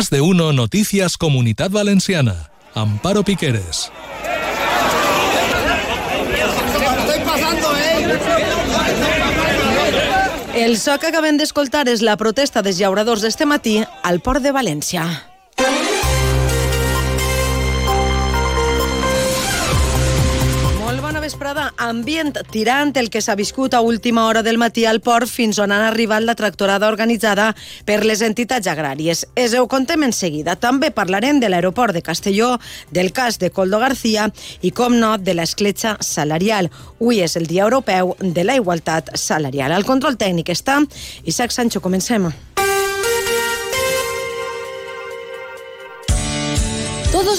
Más de uno Noticias Comunidad Valenciana. Amparo Piqueres. El so que acabem d'escoltar és la protesta dels llauradors d'este matí al port de València. Vesprada, ambient tirant el que s'ha viscut a última hora del matí al port fins on han arribat la tractorada organitzada per les entitats agràries. Es ho contem en seguida. També parlarem de l'aeroport de Castelló, del cas de Coldo García i, com no, de l'escletxa salarial. Avui és el Dia Europeu de la Igualtat Salarial. Al control tècnic està Isaac Sancho. Comencem.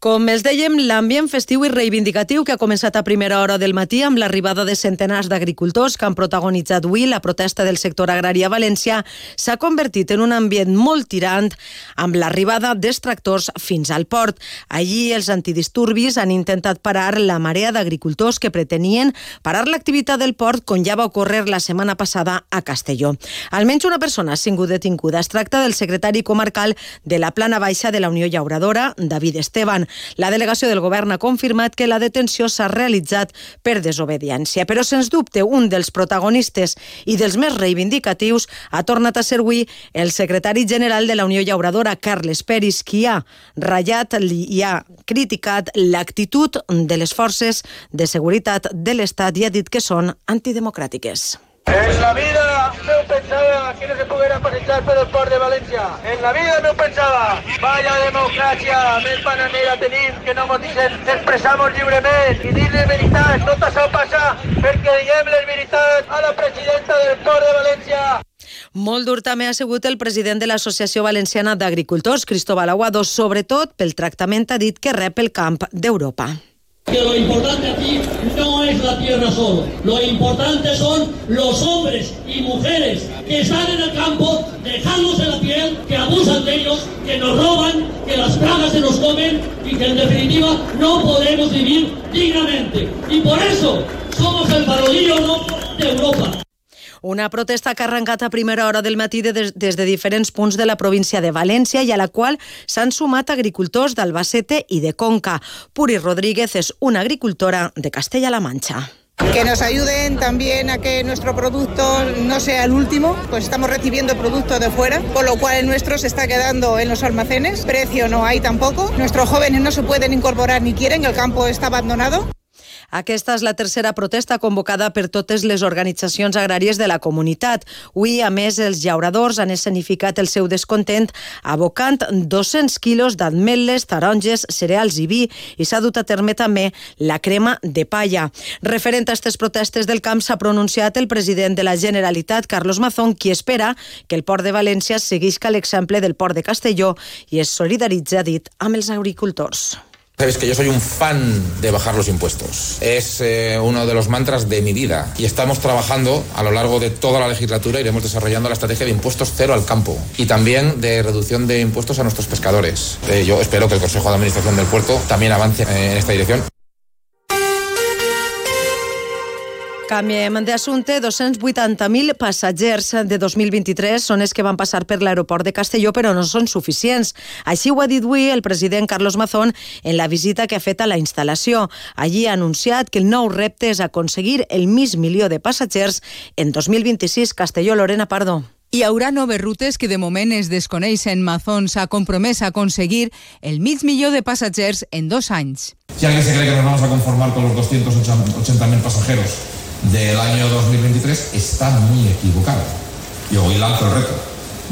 Com els dèiem, l'ambient festiu i reivindicatiu que ha començat a primera hora del matí amb l'arribada de centenars d'agricultors que han protagonitzat avui la protesta del sector agrari a València s'ha convertit en un ambient molt tirant amb l'arribada d'extractors fins al port. Allí els antidisturbis han intentat parar la marea d'agricultors que pretenien parar l'activitat del port com ja va ocórrer la setmana passada a Castelló. Almenys una persona ha sigut detinguda. Es tracta del secretari comarcal de la plana baixa de la Unió Llauradora, David Esteban. La delegació del govern ha confirmat que la detenció s'ha realitzat per desobediència, però sens dubte un dels protagonistes i dels més reivindicatius ha tornat a ser avui el secretari general de la Unió Llauradora, Carles Peris, qui ha ratllat i ha criticat l'actitud de les forces de seguretat de l'Estat i ha dit que són antidemocràtiques. En la vida no pensaba que no se pudiera pasar por el port de Valencia. En la vida no pensaba. Vaya democracia més bananera tenim que no ens expressamos lliurement i dir les veritats. Tot això passa perquè diguem les veritats a la presidenta del port de València. Molt dur també ha sigut el president de l'Associació Valenciana d'Agricultors, Cristóbal Aguado, sobretot pel tractament ha dit que rep el camp d'Europa que lo importante aquí no la tierra solo, lo importante son los hombres y mujeres que están en el campo dejándose la piel, que abusan de ellos, que nos roban, que las plagas se nos comen y que en definitiva no podemos vivir dignamente. Y por eso somos el parodillo de Europa. Una protesta que ha a primera hora del matí de, des, des de la província de València i a la qual s'han sumat agricultors d'Albacete i de Conca. Puri Rodríguez és una agricultora de Castella-La Manxa que nos ayuden también a que nuestro producto no sea el último, pues estamos recibiendo producto de fuera, con lo cual el nuestro se está quedando en los almacenes, precio no hay tampoco, nuestros jóvenes no se pueden incorporar ni quieren, el campo está abandonado. Aquesta és la tercera protesta convocada per totes les organitzacions agràries de la comunitat. Avui, a més, els llauradors han escenificat el seu descontent abocant 200 quilos d'ametles, taronges, cereals i vi i s'ha dut a terme també la crema de palla. Referent a aquestes protestes del camp s'ha pronunciat el president de la Generalitat, Carlos Mazón, qui espera que el port de València seguisca l'exemple del port de Castelló i es solidaritza, dit, amb els agricultors. Sabes que yo soy un fan de bajar los impuestos. Es eh, uno de los mantras de mi vida. Y estamos trabajando a lo largo de toda la legislatura, iremos desarrollando la estrategia de impuestos cero al campo y también de reducción de impuestos a nuestros pescadores. Eh, yo espero que el Consejo de Administración del Puerto también avance en esta dirección. Canviem d'assumpte. 280.000 passatgers de 2023 són els que van passar per l'aeroport de Castelló, però no són suficients. Així ho ha dit avui el president Carlos Mazón en la visita que ha fet a la instal·lació. Allí ha anunciat que el nou repte és aconseguir el mig milió de passatgers en 2026. Castelló, Lorena Pardo. Hi haurà noves rutes que de moment es desconeixen. Mazón s'ha compromès a aconseguir el mig milió de passatgers en dos anys. Si alguien se cree que nos vamos a conformar con los 280.000 pasajeros del año 2023 está muy equivocado. Yo hoy lanzo el reto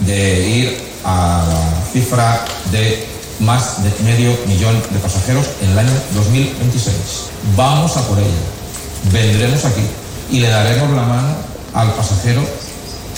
de ir a la cifra de más de medio millón de pasajeros en el año 2026. Vamos a por ella. Vendremos aquí y le daremos la mano al pasajero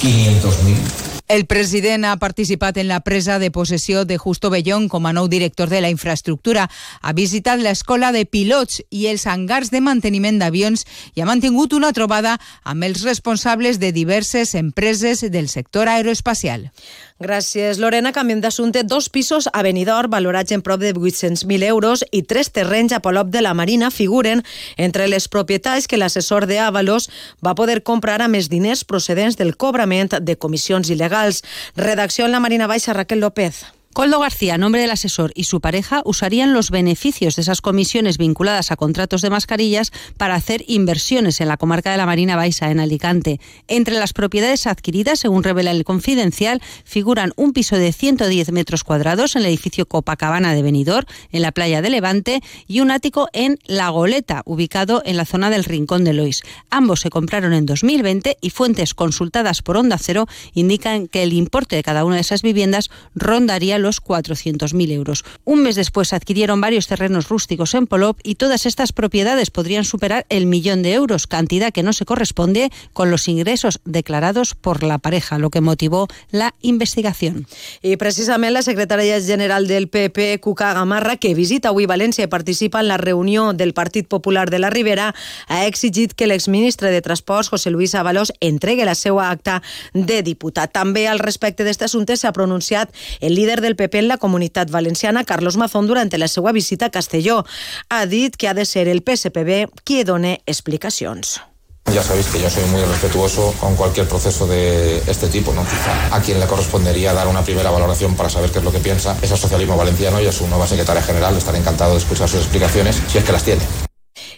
500.000 El president ha participat en la presa de possessió de Justo Bellón com a nou director de la infraestructura. Ha visitat l'escola de pilots i els hangars de manteniment d'avions i ha mantingut una trobada amb els responsables de diverses empreses del sector aeroespacial. Gràcies, Lorena. Canviem d'assumpte. Dos pisos a Benidorm, valorats en prop de 800.000 euros, i tres terrenys a Polop de la Marina figuren entre les propietats que l'assessor de va poder comprar amb els diners procedents del cobrament de comissions il·legals. Redacció en la Marina Baixa, Raquel López. Coldo García, nombre del asesor y su pareja, usarían los beneficios de esas comisiones vinculadas a contratos de mascarillas para hacer inversiones en la comarca de la Marina Baixa, en Alicante. Entre las propiedades adquiridas, según revela el Confidencial, figuran un piso de 110 metros cuadrados en el edificio Copacabana de Benidorm, en la playa de Levante, y un ático en La Goleta, ubicado en la zona del Rincón de Lois. Ambos se compraron en 2020 y fuentes consultadas por Onda Cero indican que el importe de cada una de esas viviendas rondaría los 400.000 euros. Un mes después adquirieron varios terrenos rústicos en Polop y todas estas propiedades podrían superar el millón de euros, cantidad que no se corresponde con los ingresos declarados por la pareja, lo que motivó la investigación. I precisament la secretària general del PP, Cuca Gamarra, que visita avui València i participa en la reunió del Partit Popular de la Ribera, ha exigit que l'exministre de Transports, José Luis Avalos, entregue la seva acta de diputat. També al respecte d'aquest assumpte s'ha pronunciat el líder del PP en la comunitat valenciana, Carlos Mazón, durant la seva visita a Castelló. Ha dit que ha de ser el PSPB qui done explicacions. Ya sabéis que yo soy muy respetuoso con cualquier proceso de este tipo, ¿no? Quizá a quien le correspondería dar una primera valoración para saber qué es lo que piensa es el socialismo valenciano y a su nueva secretaria general. Estaré encantado de escuchar sus explicaciones si es que las tiene.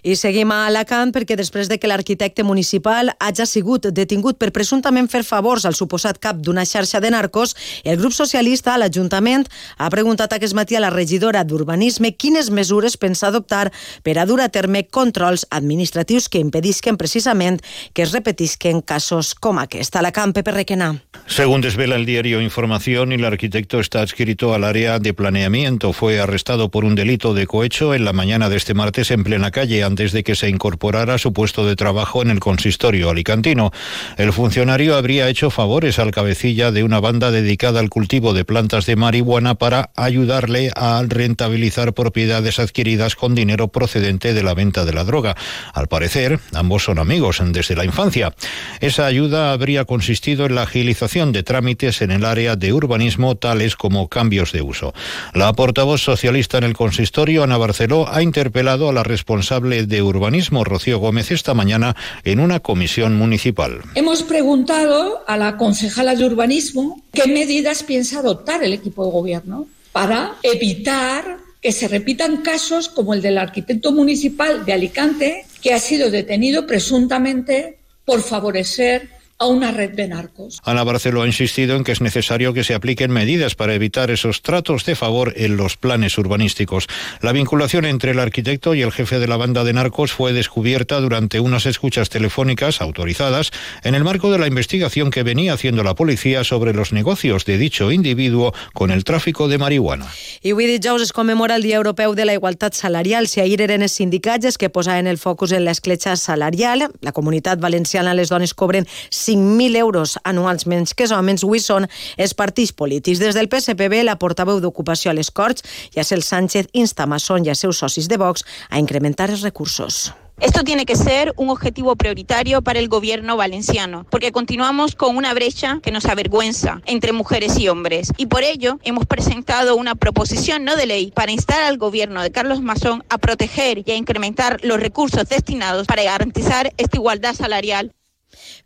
I seguim a Alacant perquè després de que l'arquitecte municipal hagi sigut detingut per presumptament fer favors al suposat cap d'una xarxa de narcos, el grup socialista a l'Ajuntament ha preguntat aquest matí a la regidora d'Urbanisme quines mesures pensa adoptar per a dur a terme controls administratius que impedisquen precisament que es repetisquen casos com aquest. Alacant, Pepe Requena. Según desvela el diario Información, el arquitecto está adscrito al área de planeamiento. Fue arrestado por un delito de cohecho en la mañana de este martes en plena calle antes de que se incorporara a su puesto de trabajo en el consistorio alicantino. El funcionario habría hecho favores al cabecilla de una banda dedicada al cultivo de plantas de marihuana para ayudarle a rentabilizar propiedades adquiridas con dinero procedente de la venta de la droga. Al parecer, ambos son amigos desde la infancia. Esa ayuda habría consistido en la agilización de trámites en el área de urbanismo tales como cambios de uso. La portavoz socialista en el consistorio, Ana Barceló, ha interpelado a la responsable de urbanismo, Rocío Gómez, esta mañana en una comisión municipal. Hemos preguntado a la concejala de urbanismo qué medidas piensa adoptar el equipo de gobierno para evitar que se repitan casos como el del arquitecto municipal de Alicante, que ha sido detenido presuntamente por favorecer a una red de narcos. Ana Barceló ha insistido en que es necesario que se apliquen medidas para evitar esos tratos de favor en los planes urbanísticos. La vinculación entre el arquitecto y el jefe de la banda de narcos fue descubierta durante unas escuchas telefónicas autorizadas en el marco de la investigación que venía haciendo la policía sobre los negocios de dicho individuo con el tráfico de marihuana. I avui dijous es commemora el Dia Europeu de la Igualtat Salarial. Si ahir eren els sindicats els que posaven el focus en l'escletxa salarial, la comunitat valenciana les dones cobren 5.000 euros anuals menys que els homes. Avui són els partits polítics. Des del PSPB, la portaveu d'Ocupació a les Corts, Yacel Sánchez, insta Masson i a seus socis de Vox a incrementar els recursos. Esto tiene que ser un objetivo prioritario para el gobierno valenciano, porque continuamos con una brecha que nos avergüenza entre mujeres y hombres. Y por ello hemos presentado una proposición no de ley para instar al gobierno de Carlos Masón a proteger y a incrementar los recursos destinados para garantizar esta igualdad salarial.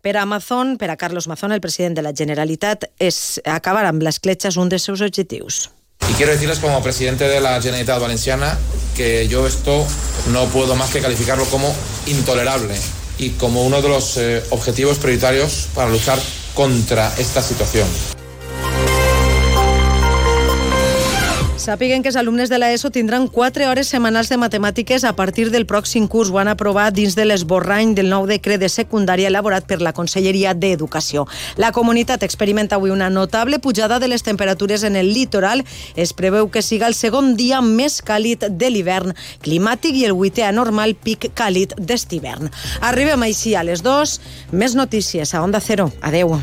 Per a Mazón, per a Carlos Mazón, el president de la Generalitat, és acabar amb l'escletxa és un dels seus objectius. Y quiero decirles como presidente de la Generalitat Valenciana que yo esto no puedo más que calificarlo como intolerable y como uno de los eh, objetivos prioritarios para luchar contra esta situación. Sàpiguen que els alumnes de l'ESO tindran 4 hores setmanals de matemàtiques a partir del pròxim curs. Ho han aprovat dins de l'esborrany del nou decret de secundària elaborat per la Conselleria d'Educació. La comunitat experimenta avui una notable pujada de les temperatures en el litoral. Es preveu que siga el segon dia més càlid de l'hivern climàtic i el vuitè anormal pic càlid d'est hivern. Arribem així a les 2. Més notícies a Onda Cero. Adeu.